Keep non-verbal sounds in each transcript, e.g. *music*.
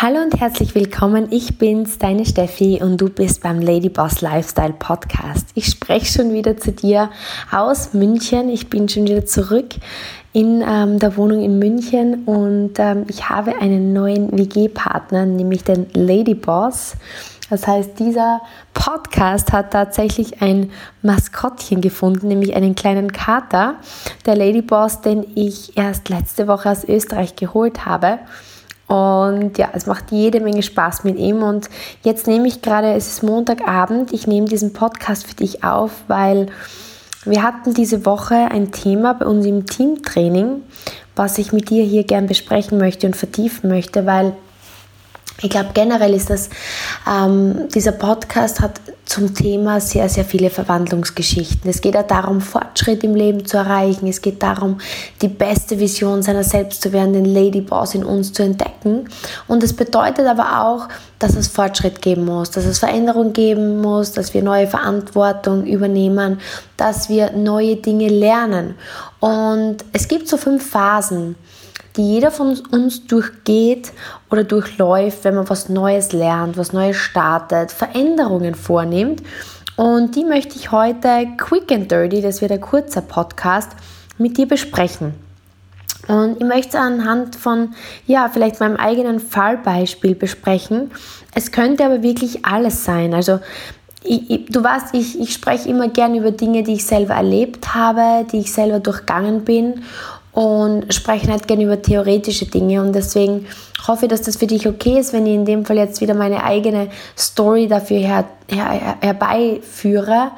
Hallo und herzlich willkommen. Ich bin's, deine Steffi und du bist beim Lady Boss Lifestyle Podcast. Ich spreche schon wieder zu dir aus München. Ich bin schon wieder zurück in ähm, der Wohnung in München und ähm, ich habe einen neuen WG-Partner, nämlich den Lady Boss. Das heißt, dieser Podcast hat tatsächlich ein Maskottchen gefunden, nämlich einen kleinen Kater, der Lady Boss, den ich erst letzte Woche aus Österreich geholt habe. Und ja, es macht jede Menge Spaß mit ihm. Und jetzt nehme ich gerade, es ist Montagabend, ich nehme diesen Podcast für dich auf, weil wir hatten diese Woche ein Thema bei uns im Teamtraining, was ich mit dir hier gern besprechen möchte und vertiefen möchte, weil ich glaube, generell ist das, ähm, dieser Podcast hat zum Thema sehr, sehr viele Verwandlungsgeschichten. Es geht auch darum, Fortschritt im Leben zu erreichen. Es geht darum, die beste Vision seiner selbst zu werden, den Lady Boss in uns zu entdecken. Und es bedeutet aber auch, dass es Fortschritt geben muss, dass es Veränderung geben muss, dass wir neue Verantwortung übernehmen, dass wir neue Dinge lernen. Und es gibt so fünf Phasen die jeder von uns durchgeht oder durchläuft, wenn man was Neues lernt, was Neues startet, Veränderungen vornimmt. Und die möchte ich heute quick and dirty, das wird ein kurzer Podcast, mit dir besprechen. Und ich möchte es anhand von, ja, vielleicht meinem eigenen Fallbeispiel besprechen. Es könnte aber wirklich alles sein. Also, ich, ich, du weißt, ich, ich spreche immer gern über Dinge, die ich selber erlebt habe, die ich selber durchgangen bin und sprechen halt gerne über theoretische Dinge. Und deswegen hoffe ich, dass das für dich okay ist, wenn ich in dem Fall jetzt wieder meine eigene Story dafür her, her, herbeiführe,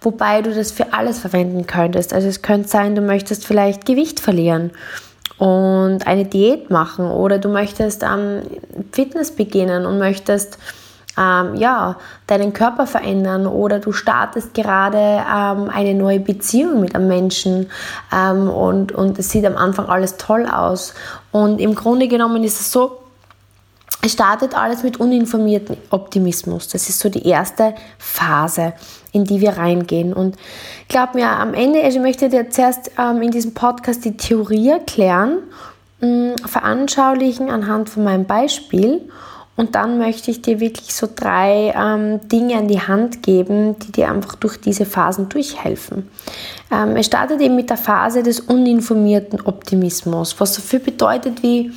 wobei du das für alles verwenden könntest. Also es könnte sein, du möchtest vielleicht Gewicht verlieren und eine Diät machen oder du möchtest ähm, Fitness beginnen und möchtest ähm, ja, deinen Körper verändern oder du startest gerade ähm, eine neue Beziehung mit einem Menschen ähm, und, und es sieht am Anfang alles toll aus. Und im Grunde genommen ist es so, es startet alles mit uninformiertem Optimismus. Das ist so die erste Phase, in die wir reingehen. Und glaub mir, am Ende, ich möchte dir zuerst ähm, in diesem Podcast die Theorie erklären, mm, veranschaulichen anhand von meinem Beispiel und dann möchte ich dir wirklich so drei ähm, Dinge an die Hand geben, die dir einfach durch diese Phasen durchhelfen. Ähm, es startet eben mit der Phase des uninformierten Optimismus, was so viel bedeutet wie,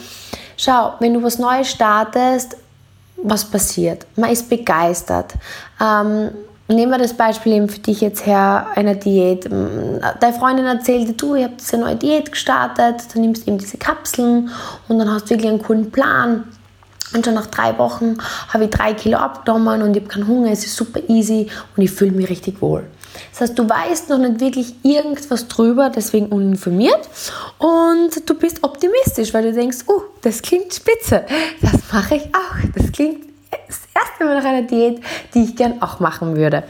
schau, wenn du was Neues startest, was passiert? Man ist begeistert. Ähm, Nehmen wir das Beispiel eben für dich jetzt her, einer Diät. Deine Freundin erzählte, du, ich habe diese neue Diät gestartet, dann nimmst du eben diese Kapseln und dann hast du wirklich einen coolen Plan und schon nach drei Wochen habe ich drei Kilo abgenommen und ich habe keinen Hunger, es ist super easy und ich fühle mich richtig wohl. Das heißt, du weißt noch nicht wirklich irgendwas drüber, deswegen uninformiert und du bist optimistisch, weil du denkst, oh, das klingt spitze, das mache ich auch. Das klingt das erste Mal nach einer Diät, die ich gern auch machen würde.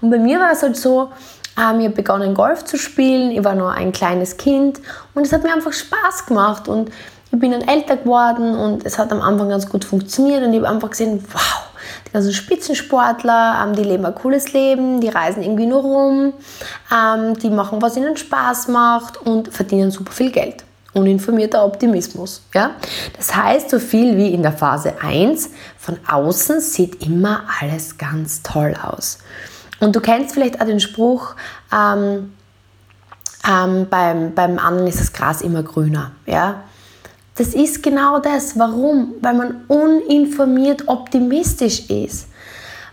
Und bei mir war es halt so, ähm, ich habe begonnen Golf zu spielen, ich war noch ein kleines Kind und es hat mir einfach Spaß gemacht und ich bin dann älter geworden und es hat am Anfang ganz gut funktioniert und ich habe einfach gesehen, wow, die ganzen Spitzensportler, ähm, die leben ein cooles Leben, die reisen irgendwie nur rum, ähm, die machen, was ihnen Spaß macht und verdienen super viel Geld. Uninformierter Optimismus. Ja? Das heißt, so viel wie in der Phase 1, von außen sieht immer alles ganz toll aus. Und du kennst vielleicht auch den Spruch, ähm, ähm, beim, beim anderen ist das Gras immer grüner. Ja? Das ist genau das. Warum? Weil man uninformiert optimistisch ist.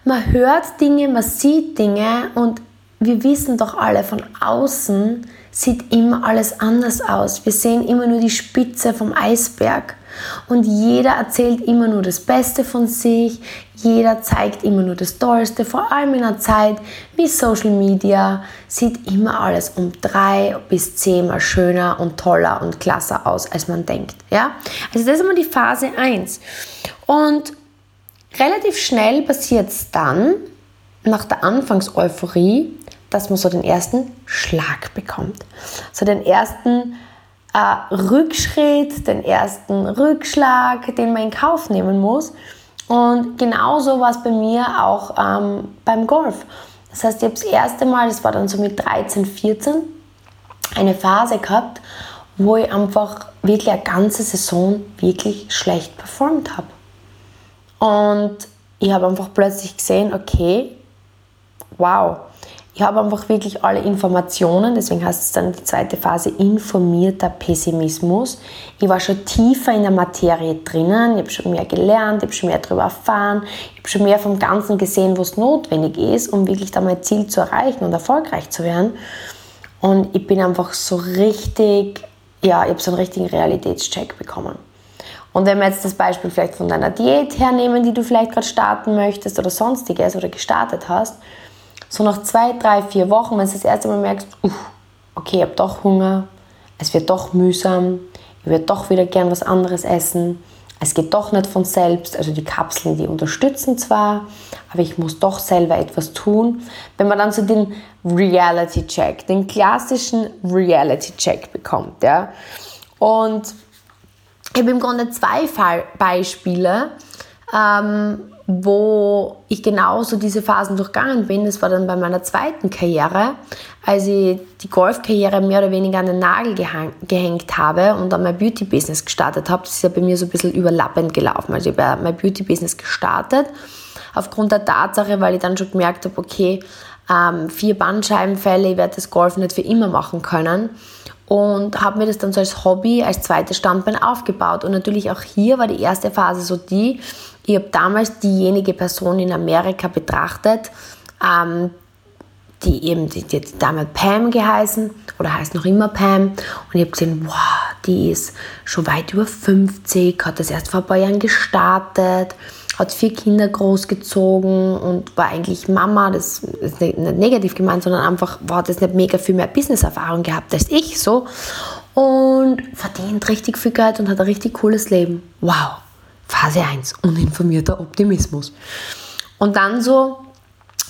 Man hört Dinge, man sieht Dinge und wir wissen doch alle von außen sieht immer alles anders aus. Wir sehen immer nur die Spitze vom Eisberg. Und jeder erzählt immer nur das Beste von sich, jeder zeigt immer nur das Tollste, vor allem in einer Zeit wie Social Media sieht immer alles um drei bis zehnmal schöner und toller und klasser aus, als man denkt. Ja? Also das ist immer die Phase 1. Und relativ schnell passiert es dann, nach der Anfangseuphorie, dass man so den ersten Schlag bekommt. So den ersten äh, Rückschritt, den ersten Rückschlag, den man in Kauf nehmen muss. Und genauso war es bei mir auch ähm, beim Golf. Das heißt, ich habe das erste Mal, das war dann so mit 13, 14, eine Phase gehabt, wo ich einfach wirklich eine ganze Saison wirklich schlecht performt habe. Und ich habe einfach plötzlich gesehen, okay, wow, ich habe einfach wirklich alle Informationen, deswegen heißt es dann die zweite Phase informierter Pessimismus. Ich war schon tiefer in der Materie drinnen, ich habe schon mehr gelernt, ich habe schon mehr darüber erfahren, ich habe schon mehr vom Ganzen gesehen, was notwendig ist, um wirklich da mein Ziel zu erreichen und erfolgreich zu werden. Und ich bin einfach so richtig, ja, ich habe so einen richtigen Realitätscheck bekommen. Und wenn wir jetzt das Beispiel vielleicht von deiner Diät hernehmen, die du vielleicht gerade starten möchtest oder sonstiges oder gestartet hast, so nach zwei, drei, vier Wochen, wenn du das erste Mal merkst, uff, okay, ich habe doch Hunger, es wird doch mühsam, ich würde doch wieder gern was anderes essen, es geht doch nicht von selbst, also die Kapseln, die unterstützen zwar, aber ich muss doch selber etwas tun. Wenn man dann so den Reality-Check, den klassischen Reality-Check bekommt, ja, und ich habe im Grunde zwei Fall Beispiele, ähm, wo ich genauso diese Phasen durchgangen bin. Das war dann bei meiner zweiten Karriere, als ich die Golfkarriere mehr oder weniger an den Nagel gehängt habe und dann mein Beauty-Business gestartet habe. Das ist ja bei mir so ein bisschen überlappend gelaufen. Also ich habe mein Beauty-Business gestartet, aufgrund der Tatsache, weil ich dann schon gemerkt habe, okay, ähm, vier Bandscheibenfälle, ich werde das Golf nicht für immer machen können und habe mir das dann so als Hobby, als zweites Standbein aufgebaut. Und natürlich auch hier war die erste Phase so die, ich habe damals diejenige Person in Amerika betrachtet, ähm, die eben, die, die hat damals Pam geheißen oder heißt noch immer Pam. Und ich habe gesehen, wow, die ist schon weit über 50, hat das erst vor ein paar Jahren gestartet hat vier Kinder großgezogen und war eigentlich Mama, das ist nicht, negativ gemeint, sondern einfach war das nicht mega viel mehr Business-Erfahrung gehabt als ich so und verdient richtig viel Geld und hat ein richtig cooles Leben. Wow, Phase 1, uninformierter Optimismus. Und dann so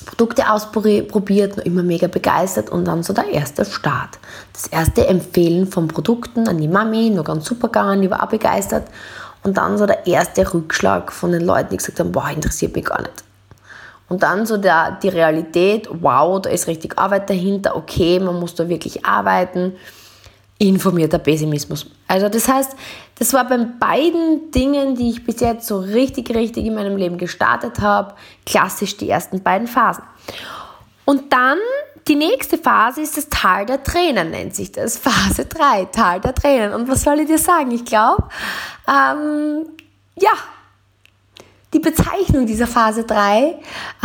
Produkte ausprobiert, immer mega begeistert und dann so der erste Start. Das erste Empfehlen von Produkten an die Mami, nur ganz super gegangen, die war auch begeistert. Und dann so der erste Rückschlag von den Leuten, die gesagt haben, boah, interessiert mich gar nicht. Und dann so der, die Realität, wow, da ist richtig Arbeit dahinter, okay, man muss da wirklich arbeiten. Informierter Pessimismus. Also das heißt, das war bei beiden Dingen, die ich bis jetzt so richtig, richtig in meinem Leben gestartet habe, klassisch die ersten beiden Phasen. Und dann die nächste Phase ist das Tal der Tränen, nennt sich das. *laughs* Phase 3, Tal der Tränen. Und was soll ich dir sagen? Ich glaube, ähm, ja, die Bezeichnung dieser Phase 3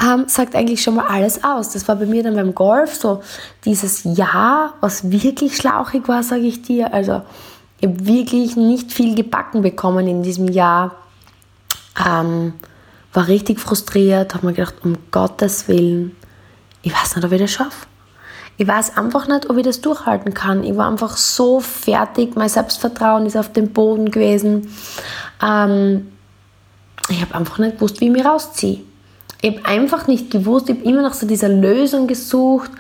ähm, sagt eigentlich schon mal alles aus. Das war bei mir dann beim Golf so dieses Jahr, was wirklich schlauchig war, sage ich dir. Also ich habe wirklich nicht viel gebacken bekommen in diesem Jahr. Ähm, war richtig frustriert, habe mir gedacht, um Gottes Willen, ich weiß nicht, ob ich das schaffe. Ich weiß einfach nicht, ob ich das durchhalten kann. Ich war einfach so fertig, mein Selbstvertrauen ist auf dem Boden gewesen. Ähm, ich habe einfach nicht gewusst, wie ich mich rausziehe. Ich habe einfach nicht gewusst, ich habe immer nach so dieser Lösung gesucht,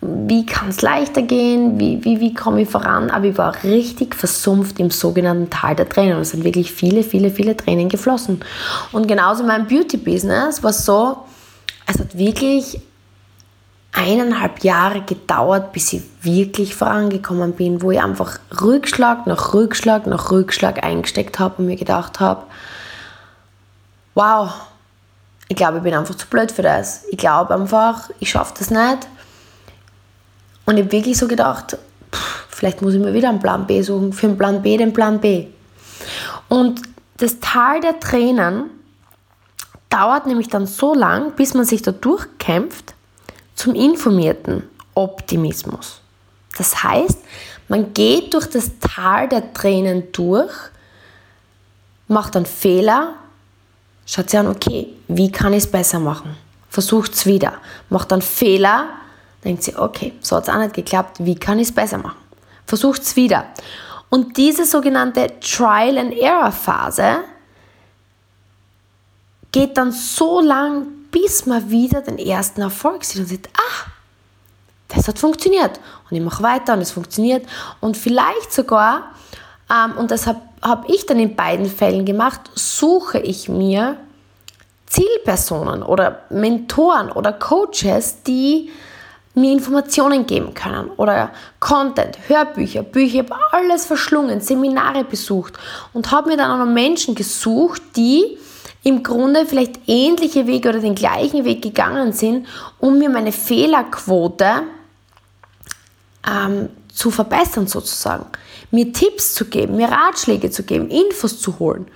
wie kann es leichter gehen, wie, wie, wie komme ich voran, aber ich war richtig versumpft im sogenannten Tal der Tränen. Es sind wirklich viele, viele, viele Tränen geflossen. Und genauso mein Beauty-Business war so, es hat wirklich eineinhalb Jahre gedauert, bis ich wirklich vorangekommen bin, wo ich einfach Rückschlag nach Rückschlag nach Rückschlag eingesteckt habe und mir gedacht habe, wow, ich glaube, ich bin einfach zu blöd für das. Ich glaube einfach, ich schaffe das nicht. Und ich habe wirklich so gedacht, pff, vielleicht muss ich mir wieder einen Plan B suchen, für einen Plan B den Plan B. Und das Tal der Tränen dauert nämlich dann so lang, bis man sich da durchkämpft, zum informierten Optimismus. Das heißt, man geht durch das Tal der Tränen durch, macht dann Fehler, schaut sich an, okay, wie kann ich es besser machen? Versucht es wieder, macht dann Fehler, denkt sie, okay, so hat es auch nicht geklappt, wie kann ich es besser machen? Versucht es wieder. Und diese sogenannte Trial and Error Phase geht dann so lang, bis man wieder den ersten Erfolg sieht und sieht, ah, das hat funktioniert. Und ich mache weiter und es funktioniert. Und vielleicht sogar, ähm, und das habe hab ich dann in beiden Fällen gemacht, suche ich mir Zielpersonen oder Mentoren oder Coaches, die mir Informationen geben können oder Content, Hörbücher, Bücher, ich habe alles verschlungen, Seminare besucht und habe mir dann auch noch Menschen gesucht, die im Grunde vielleicht ähnliche Wege oder den gleichen Weg gegangen sind, um mir meine Fehlerquote ähm, zu verbessern sozusagen. Mir Tipps zu geben, mir Ratschläge zu geben, Infos zu holen.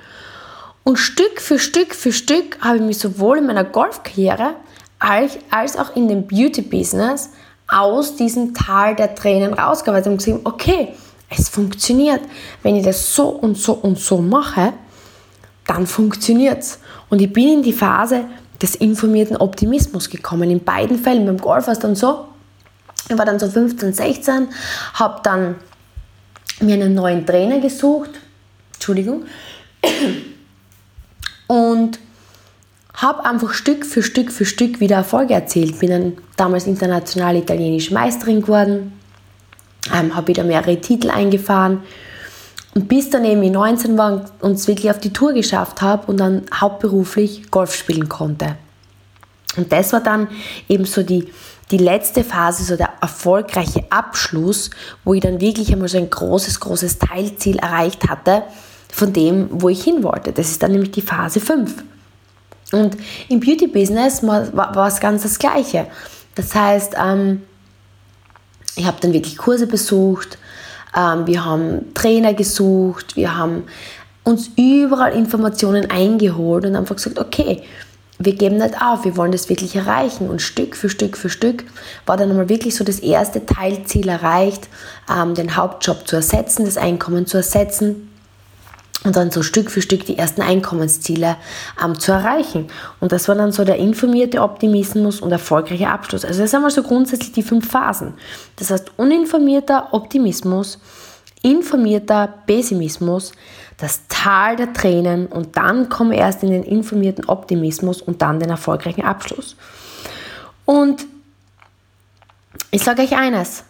Und Stück für Stück für Stück habe ich mich sowohl in meiner Golfkarriere als, auch in dem Beauty-Business aus diesem Tal der Tränen rausgearbeitet und gesehen, okay, es funktioniert. Wenn ich das so und so und so mache, dann funktioniert es. Und ich bin in die Phase des informierten Optimismus gekommen. In beiden Fällen. Beim Golf war es dann so, ich war dann so 15, 16, habe dann mir einen neuen Trainer gesucht, Entschuldigung, und habe einfach Stück für Stück für Stück wieder Erfolge erzielt. Bin dann damals internationale italienische Meisterin geworden, ähm, habe wieder mehrere Titel eingefahren und bis dann eben ich 19 war und es wirklich auf die Tour geschafft habe und dann hauptberuflich Golf spielen konnte. Und das war dann eben so die, die letzte Phase, so der erfolgreiche Abschluss, wo ich dann wirklich einmal so ein großes, großes Teilziel erreicht hatte von dem, wo ich hin wollte. Das ist dann nämlich die Phase 5. Und im Beauty-Business war, es ganz das Gleiche. Das heißt, ähm, ich habe dann wirklich Kurse besucht, ähm, wir haben Trainer gesucht, wir haben uns überall Informationen eingeholt und einfach gesagt, okay, wir geben nicht auf, wir wollen das wirklich erreichen. Und Stück für Stück für Stück war dann einmal wirklich so das erste Teilziel erreicht, ähm, den Hauptjob zu ersetzen, das Einkommen zu ersetzen und dann so Stück für Stück die ersten Einkommensziele ähm, zu erreichen. Und das war dann so der informierte Optimismus und erfolgreiche Abschluss. Also das sind einmal so grundsätzlich die fünf Phasen. Das heißt uninformierter Optimismus, informierter Pessimismus, das Tal der Tränen und dann komme erst in den informierten Optimismus und dann den erfolgreichen Abschluss. Und ich sage euch eines,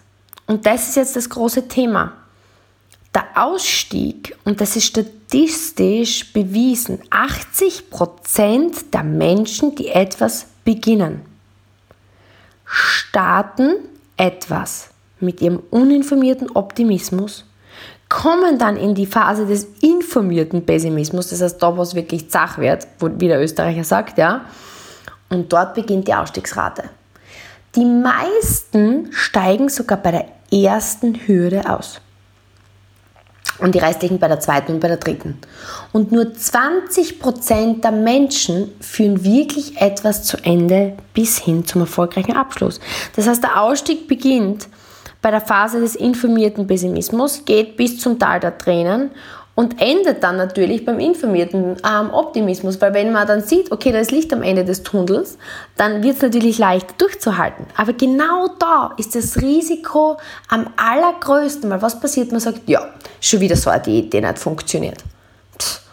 und das ist jetzt das große Thema. Der Ausstieg, und das ist statistisch bewiesen, 80% der Menschen, die etwas beginnen, starten etwas mit ihrem uninformierten Optimismus kommen dann in die Phase des informierten Pessimismus, das heißt da, wo es wirklich zach wird, wie der Österreicher sagt, ja. Und dort beginnt die Ausstiegsrate. Die meisten steigen sogar bei der ersten Hürde aus. Und die restlichen bei der zweiten und bei der dritten. Und nur 20% der Menschen führen wirklich etwas zu Ende bis hin zum erfolgreichen Abschluss. Das heißt, der Ausstieg beginnt bei der Phase des informierten Pessimismus, geht bis zum Tal der Tränen und endet dann natürlich beim informierten ähm, Optimismus, weil wenn man dann sieht, okay, da ist Licht am Ende des Tunnels, dann wird es natürlich leicht durchzuhalten. Aber genau da ist das Risiko am allergrößten, weil was passiert, man sagt, ja, schon wieder so eine Diät, die nicht funktioniert.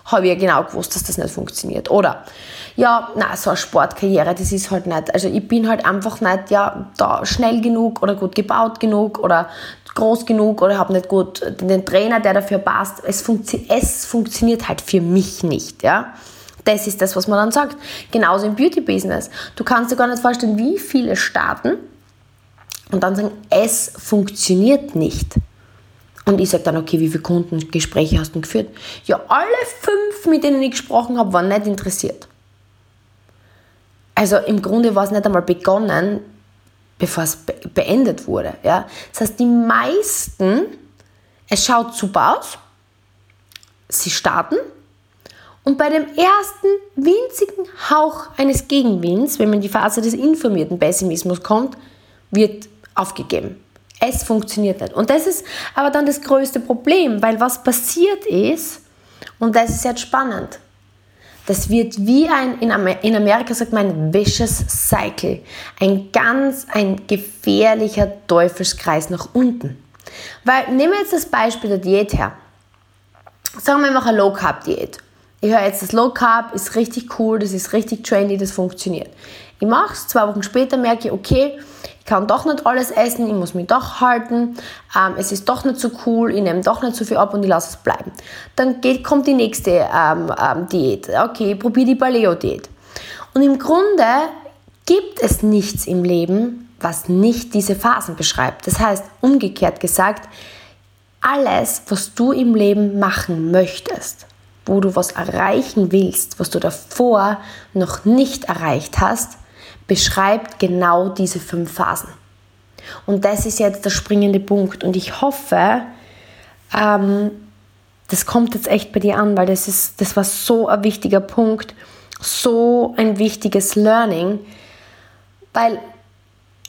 Habe ich ja genau gewusst, dass das nicht funktioniert. Oder ja, na so eine Sportkarriere, das ist halt nicht. Also ich bin halt einfach nicht ja, da schnell genug oder gut gebaut genug oder groß genug oder habe nicht gut den Trainer, der dafür passt. Es, funktio es funktioniert halt für mich nicht. Ja? Das ist das, was man dann sagt. Genauso im Beauty-Business. Du kannst dir gar nicht vorstellen, wie viele starten und dann sagen, es funktioniert nicht. Und ich sage dann, okay, wie viele Kundengespräche hast du geführt? Ja, alle fünf, mit denen ich gesprochen habe, waren nicht interessiert. Also im Grunde war es nicht einmal begonnen, bevor es beendet wurde. Ja? Das heißt, die meisten, es schaut super aus, sie starten und bei dem ersten winzigen Hauch eines Gegenwinds, wenn man in die Phase des informierten Pessimismus kommt, wird aufgegeben. Es funktioniert nicht. Und das ist aber dann das größte Problem, weil was passiert ist, und das ist jetzt spannend, das wird wie ein, in Amerika sagt man, vicious cycle. Ein ganz, ein gefährlicher Teufelskreis nach unten. Weil, nehmen wir jetzt das Beispiel der Diät her. Sagen wir, ich mache eine Low Carb Diät. Ich höre jetzt, das Low Carb ist richtig cool, das ist richtig trendy, das funktioniert. Ich mache es, zwei Wochen später merke ich, okay, ich kann doch nicht alles essen, ich muss mich doch halten, ähm, es ist doch nicht so cool, ich nehme doch nicht so viel ab und ich lasse es bleiben. Dann geht, kommt die nächste ähm, ähm, Diät. Okay, ich probiere die Paleo-Diät. Und im Grunde gibt es nichts im Leben, was nicht diese Phasen beschreibt. Das heißt, umgekehrt gesagt, alles, was du im Leben machen möchtest, wo du was erreichen willst, was du davor noch nicht erreicht hast, beschreibt genau diese fünf Phasen. Und das ist jetzt der springende Punkt. Und ich hoffe, ähm, das kommt jetzt echt bei dir an, weil das, ist, das war so ein wichtiger Punkt, so ein wichtiges Learning, weil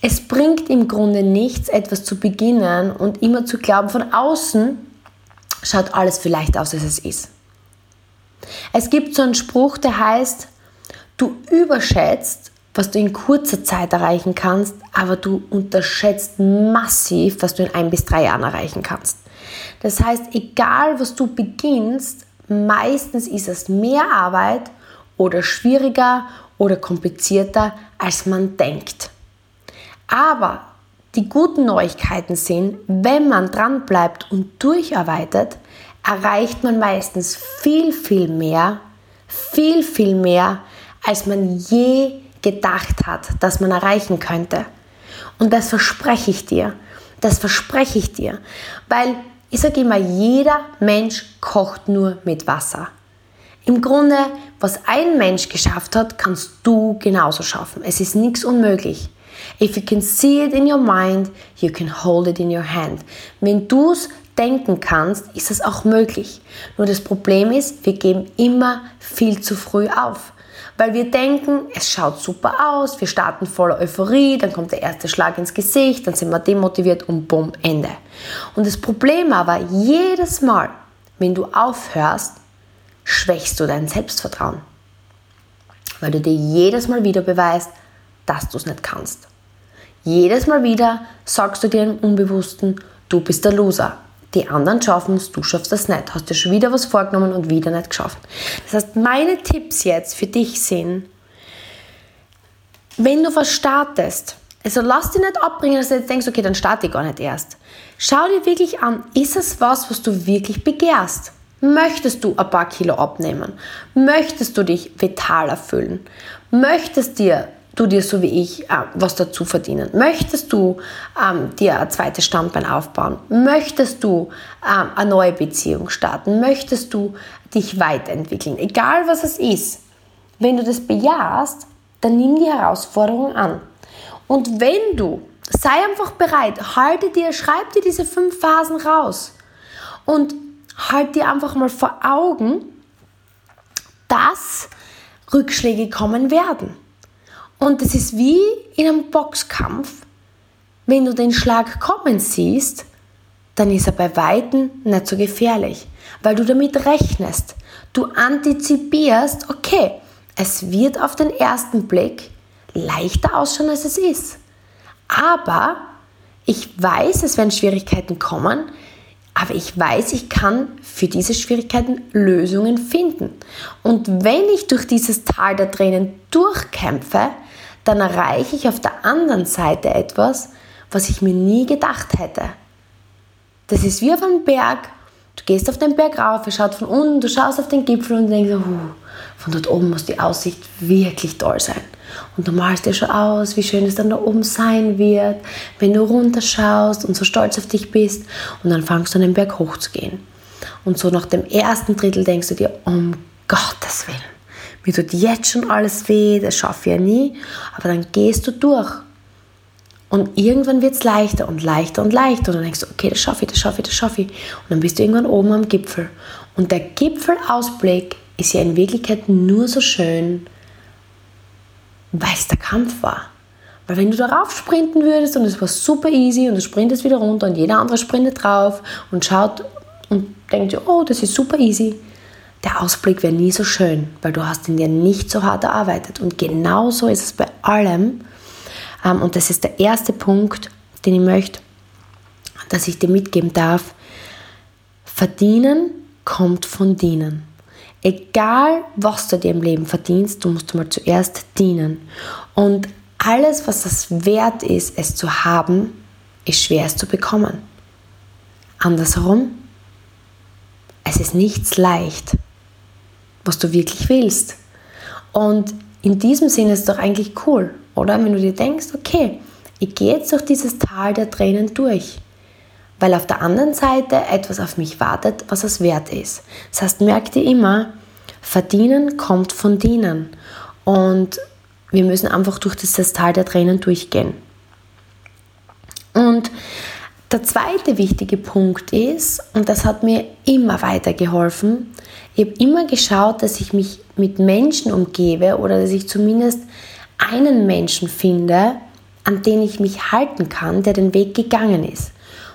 es bringt im Grunde nichts, etwas zu beginnen und immer zu glauben, von außen schaut alles vielleicht aus, als es ist. Es gibt so einen Spruch, der heißt, du überschätzt, was du in kurzer Zeit erreichen kannst, aber du unterschätzt massiv, was du in ein bis drei Jahren erreichen kannst. Das heißt, egal was du beginnst, meistens ist es mehr Arbeit oder schwieriger oder komplizierter, als man denkt. Aber die guten Neuigkeiten sind, wenn man dran bleibt und durcharbeitet, erreicht man meistens viel, viel mehr, viel, viel mehr, als man je gedacht hat, dass man erreichen könnte. Und das verspreche ich dir. Das verspreche ich dir. Weil ich sage immer, jeder Mensch kocht nur mit Wasser. Im Grunde, was ein Mensch geschafft hat, kannst du genauso schaffen. Es ist nichts unmöglich. If you can see it in your mind, you can hold it in your hand. Wenn du es denken kannst, ist es auch möglich. Nur das Problem ist, wir geben immer viel zu früh auf. Weil wir denken, es schaut super aus, wir starten voller Euphorie, dann kommt der erste Schlag ins Gesicht, dann sind wir demotiviert und bumm, Ende. Und das Problem aber, jedes Mal, wenn du aufhörst, schwächst du dein Selbstvertrauen. Weil du dir jedes Mal wieder beweist, dass du es nicht kannst. Jedes Mal wieder sagst du dir im Unbewussten, du bist der Loser. Die anderen schaffen es, du schaffst es nicht. Hast dir schon wieder was vorgenommen und wieder nicht geschafft. Das heißt, meine Tipps jetzt für dich sind, wenn du was startest, also lass dich nicht abbringen, dass du jetzt denkst, okay, dann starte ich gar nicht erst. Schau dir wirklich an, ist es was, was du wirklich begehrst? Möchtest du ein paar Kilo abnehmen? Möchtest du dich vital erfüllen? Möchtest dir du dir so wie ich äh, was dazu verdienen? Möchtest du ähm, dir ein zweites Standbein aufbauen? Möchtest du ähm, eine neue Beziehung starten? Möchtest du dich weiterentwickeln? Egal was es ist, wenn du das bejahst, dann nimm die Herausforderung an. Und wenn du, sei einfach bereit, halte dir, schreib dir diese fünf Phasen raus und halt dir einfach mal vor Augen, dass Rückschläge kommen werden. Und es ist wie in einem Boxkampf. Wenn du den Schlag kommen siehst, dann ist er bei Weitem nicht so gefährlich, weil du damit rechnest. Du antizipierst, okay, es wird auf den ersten Blick leichter ausschauen, als es ist. Aber ich weiß, es werden Schwierigkeiten kommen, aber ich weiß, ich kann für diese Schwierigkeiten Lösungen finden. Und wenn ich durch dieses Tal der Tränen durchkämpfe, dann erreiche ich auf der anderen Seite etwas, was ich mir nie gedacht hätte. Das ist wie auf einem Berg. Du gehst auf den Berg rauf, er schaut von unten, du schaust auf den Gipfel und denkst, uh, von dort oben muss die Aussicht wirklich toll sein. Und du malst dir schon aus, wie schön es dann da oben sein wird, wenn du runterschaust und so stolz auf dich bist. Und dann fangst du an den Berg hoch zu gehen. Und so nach dem ersten Drittel denkst du dir, um Gottes Willen, mir tut jetzt schon alles weh, das schaffe ich ja nie, aber dann gehst du durch. Und irgendwann wird es leichter und leichter und leichter. Und dann denkst du, okay, das schaffe ich, das schaffe ich, das schaffe ich. Und dann bist du irgendwann oben am Gipfel. Und der Gipfelausblick ist ja in Wirklichkeit nur so schön, weil es der Kampf war. Weil wenn du darauf sprinten würdest und es war super easy und du sprintest wieder runter und jeder andere sprintet drauf und schaut und denkt, oh, das ist super easy, der Ausblick wäre nie so schön, weil du hast ihn dir nicht so hart erarbeitet. Und genauso ist es bei allem. Ähm, und das ist der erste Punkt, den ich möchte, dass ich dir mitgeben darf. Verdienen kommt von dienen. Egal, was du dir im Leben verdienst, du musst mal zuerst dienen. Und alles, was es wert ist, es zu haben, ist schwer es zu bekommen. Andersherum, es ist nichts leicht was du wirklich willst. Und in diesem Sinne ist es doch eigentlich cool, oder? Wenn du dir denkst, okay, ich gehe jetzt durch dieses Tal der Tränen durch. weil auf der anderen Seite etwas auf mich wartet, was es wert ist. Das heißt, merk dir immer, verdienen kommt von dienen. Und wir müssen einfach durch dieses Tal der Tränen durchgehen. Und der zweite wichtige Punkt ist, und das hat mir immer weiter geholfen, ich habe immer geschaut, dass ich mich mit Menschen umgebe oder dass ich zumindest einen Menschen finde, an den ich mich halten kann, der den Weg gegangen ist.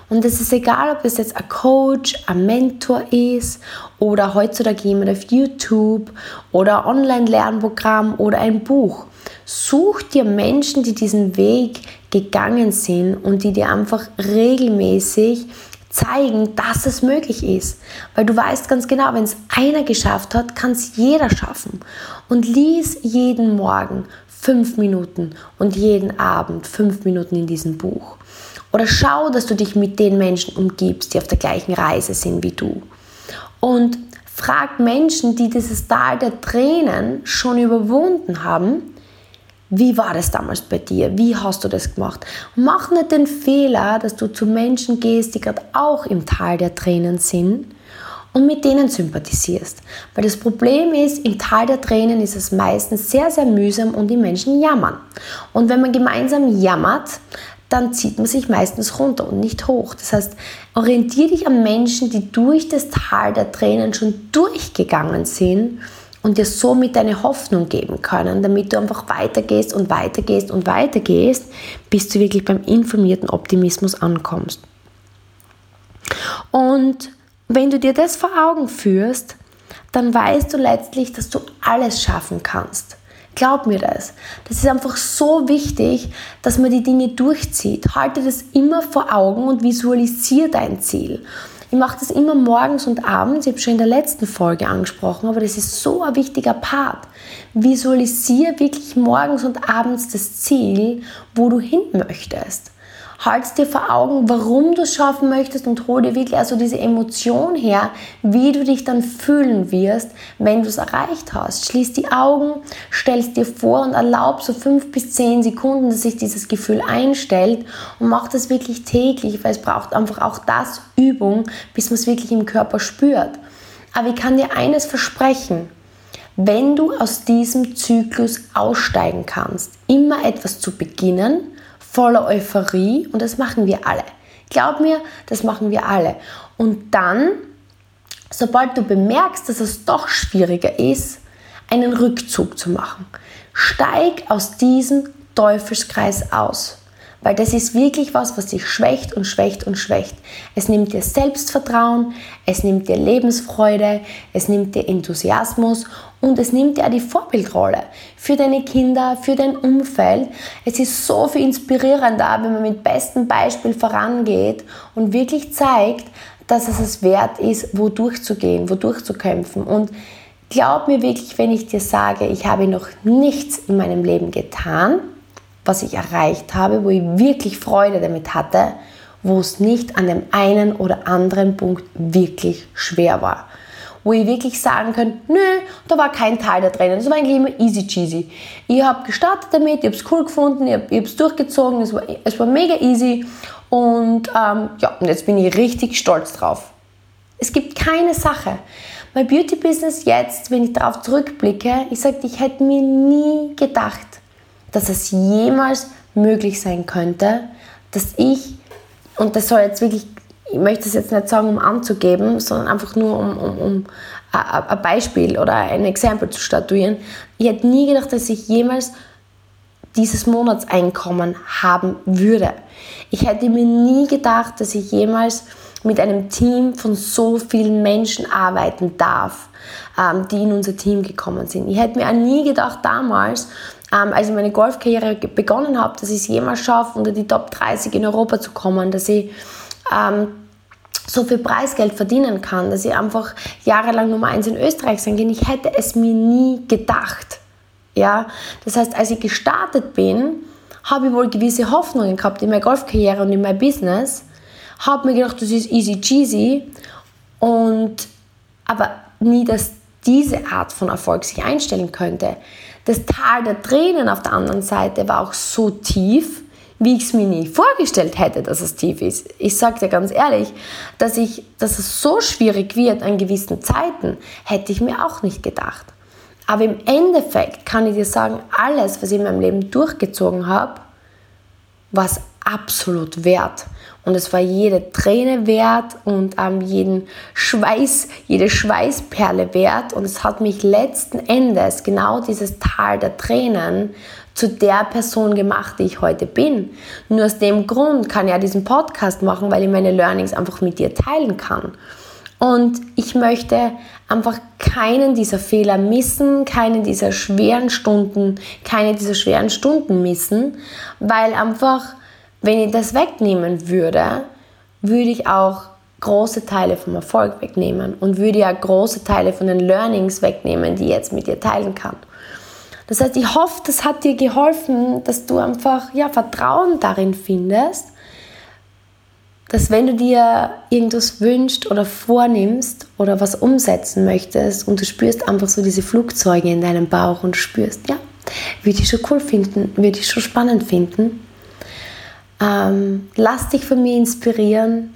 Und es ist egal, ob es jetzt ein Coach, ein Mentor ist oder heutzutage jemand auf YouTube oder Online-Lernprogramm oder ein Buch. Such dir Menschen, die diesen Weg gegangen sind und die dir einfach regelmäßig zeigen, dass es möglich ist. Weil du weißt ganz genau, wenn es einer geschafft hat, kann es jeder schaffen. Und lies jeden Morgen fünf Minuten und jeden Abend fünf Minuten in diesem Buch. Oder schau, dass du dich mit den Menschen umgibst, die auf der gleichen Reise sind wie du. Und frag Menschen, die dieses Tal der Tränen schon überwunden haben, wie war das damals bei dir? Wie hast du das gemacht? Mach nicht den Fehler, dass du zu Menschen gehst, die gerade auch im Tal der Tränen sind und mit denen sympathisierst. Weil das Problem ist, im Tal der Tränen ist es meistens sehr, sehr mühsam und die Menschen jammern. Und wenn man gemeinsam jammert, dann zieht man sich meistens runter und nicht hoch. Das heißt, orientiere dich an Menschen, die durch das Tal der Tränen schon durchgegangen sind und dir somit deine Hoffnung geben können, damit du einfach weitergehst und weitergehst und weitergehst, bis du wirklich beim informierten Optimismus ankommst. Und wenn du dir das vor Augen führst, dann weißt du letztlich, dass du alles schaffen kannst. Glaub mir das. Das ist einfach so wichtig, dass man die Dinge durchzieht. Halte das immer vor Augen und visualisiere dein Ziel. Ich mache das immer morgens und abends. Ich habe schon in der letzten Folge angesprochen, aber das ist so ein wichtiger Part. Visualisiere wirklich morgens und abends das Ziel, wo du hin möchtest halt dir vor Augen, warum du es schaffen möchtest und hol dir wirklich also diese Emotion her, wie du dich dann fühlen wirst, wenn du es erreicht hast. Schließ die Augen, stellst dir vor und erlaub so fünf bis zehn Sekunden, dass sich dieses Gefühl einstellt und mach das wirklich täglich, weil es braucht einfach auch das Übung, bis man es wirklich im Körper spürt. Aber ich kann dir eines versprechen, wenn du aus diesem Zyklus aussteigen kannst, immer etwas zu beginnen, voller Euphorie und das machen wir alle. Glaub mir, das machen wir alle. Und dann, sobald du bemerkst, dass es doch schwieriger ist, einen Rückzug zu machen. Steig aus diesem Teufelskreis aus. Weil das ist wirklich was, was dich schwächt und schwächt und schwächt. Es nimmt dir Selbstvertrauen, es nimmt dir Lebensfreude, es nimmt dir Enthusiasmus und es nimmt auch die Vorbildrolle für deine Kinder, für dein Umfeld. Es ist so viel inspirierender, wenn man mit bestem Beispiel vorangeht und wirklich zeigt, dass es es wert ist, wo durchzugehen, wo durchzukämpfen. Und glaub mir wirklich, wenn ich dir sage, ich habe noch nichts in meinem Leben getan, was ich erreicht habe, wo ich wirklich Freude damit hatte, wo es nicht an dem einen oder anderen Punkt wirklich schwer war. Wo ich wirklich sagen kann, nö, da war kein Teil da drin. Das war eigentlich immer easy cheesy. Ich habe gestartet damit, ich habe es cool gefunden, ich habe es durchgezogen, es war, es war mega easy und ähm, ja, und jetzt bin ich richtig stolz drauf. Es gibt keine Sache. Mein Beauty Business jetzt, wenn ich darauf zurückblicke, ich sage, ich hätte mir nie gedacht, dass es jemals möglich sein könnte, dass ich, und das soll jetzt wirklich, ich möchte es jetzt nicht sagen, um anzugeben, sondern einfach nur um, um, um ein Beispiel oder ein Exempel zu statuieren. Ich hätte nie gedacht, dass ich jemals dieses Monatseinkommen haben würde. Ich hätte mir nie gedacht, dass ich jemals mit einem Team von so vielen Menschen arbeiten darf, ähm, die in unser Team gekommen sind. Ich hätte mir auch nie gedacht damals, ähm, als ich meine Golfkarriere begonnen habe, dass ich es jemals schaffe, unter die Top 30 in Europa zu kommen, dass ich ähm, so viel Preisgeld verdienen kann, dass ich einfach jahrelang Nummer 1 in Österreich sein kann. Ich hätte es mir nie gedacht. Ja? Das heißt, als ich gestartet bin, habe ich wohl gewisse Hoffnungen gehabt in meine Golfkarriere und in mein Business, habe mir gedacht, das ist easy cheesy und aber nie, dass diese Art von Erfolg sich einstellen könnte. Das Tal der Tränen auf der anderen Seite war auch so tief, wie ich es mir nie vorgestellt hätte, dass es tief ist. Ich sage dir ganz ehrlich, dass, ich, dass es so schwierig wird an gewissen Zeiten, hätte ich mir auch nicht gedacht. Aber im Endeffekt kann ich dir sagen, alles, was ich in meinem Leben durchgezogen habe, war es absolut wert. Und es war jede Träne wert und ähm, jeden Schweiß, jede Schweißperle wert. Und es hat mich letzten Endes genau dieses Tal der Tränen zu der Person gemacht, die ich heute bin. Nur aus dem Grund kann ich ja diesen Podcast machen, weil ich meine Learnings einfach mit dir teilen kann. Und ich möchte einfach keinen dieser Fehler missen, keinen dieser schweren Stunden, keine dieser schweren Stunden missen, weil einfach wenn ich das wegnehmen würde, würde ich auch große Teile vom Erfolg wegnehmen und würde ja große Teile von den Learnings wegnehmen, die ich jetzt mit dir teilen kann. Das heißt, ich hoffe, das hat dir geholfen, dass du einfach ja, Vertrauen darin findest, dass wenn du dir irgendwas wünschst oder vornimmst oder was umsetzen möchtest und du spürst einfach so diese Flugzeuge in deinem Bauch und spürst, ja, würde ich schon cool finden, würde ich schon spannend finden, ähm, lass dich von mir inspirieren,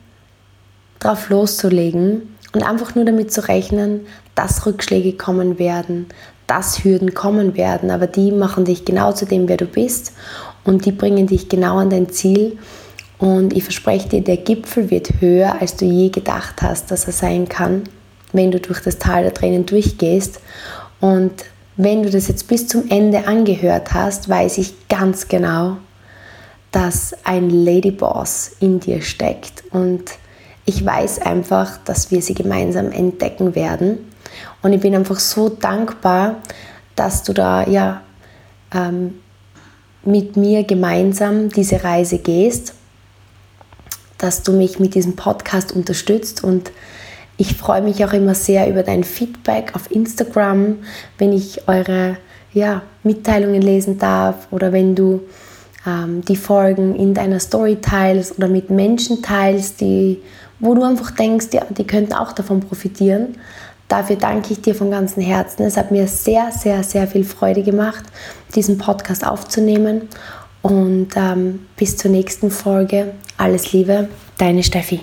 drauf loszulegen und einfach nur damit zu rechnen, dass Rückschläge kommen werden, dass Hürden kommen werden, aber die machen dich genau zu dem, wer du bist und die bringen dich genau an dein Ziel. Und ich verspreche dir, der Gipfel wird höher, als du je gedacht hast, dass er sein kann, wenn du durch das Tal der Tränen durchgehst. Und wenn du das jetzt bis zum Ende angehört hast, weiß ich ganz genau, dass ein Ladyboss in dir steckt und ich weiß einfach, dass wir sie gemeinsam entdecken werden und ich bin einfach so dankbar, dass du da ja ähm, mit mir gemeinsam diese Reise gehst, dass du mich mit diesem Podcast unterstützt und ich freue mich auch immer sehr über dein Feedback auf Instagram, wenn ich eure ja, Mitteilungen lesen darf oder wenn du ähm, die Folgen in deiner Story teilst oder mit Menschen teilst, die, wo du einfach denkst, ja, die könnten auch davon profitieren. Dafür danke ich dir von ganzem Herzen. Es hat mir sehr, sehr, sehr viel Freude gemacht, diesen Podcast aufzunehmen. Und ähm, bis zur nächsten Folge. Alles Liebe, deine Steffi.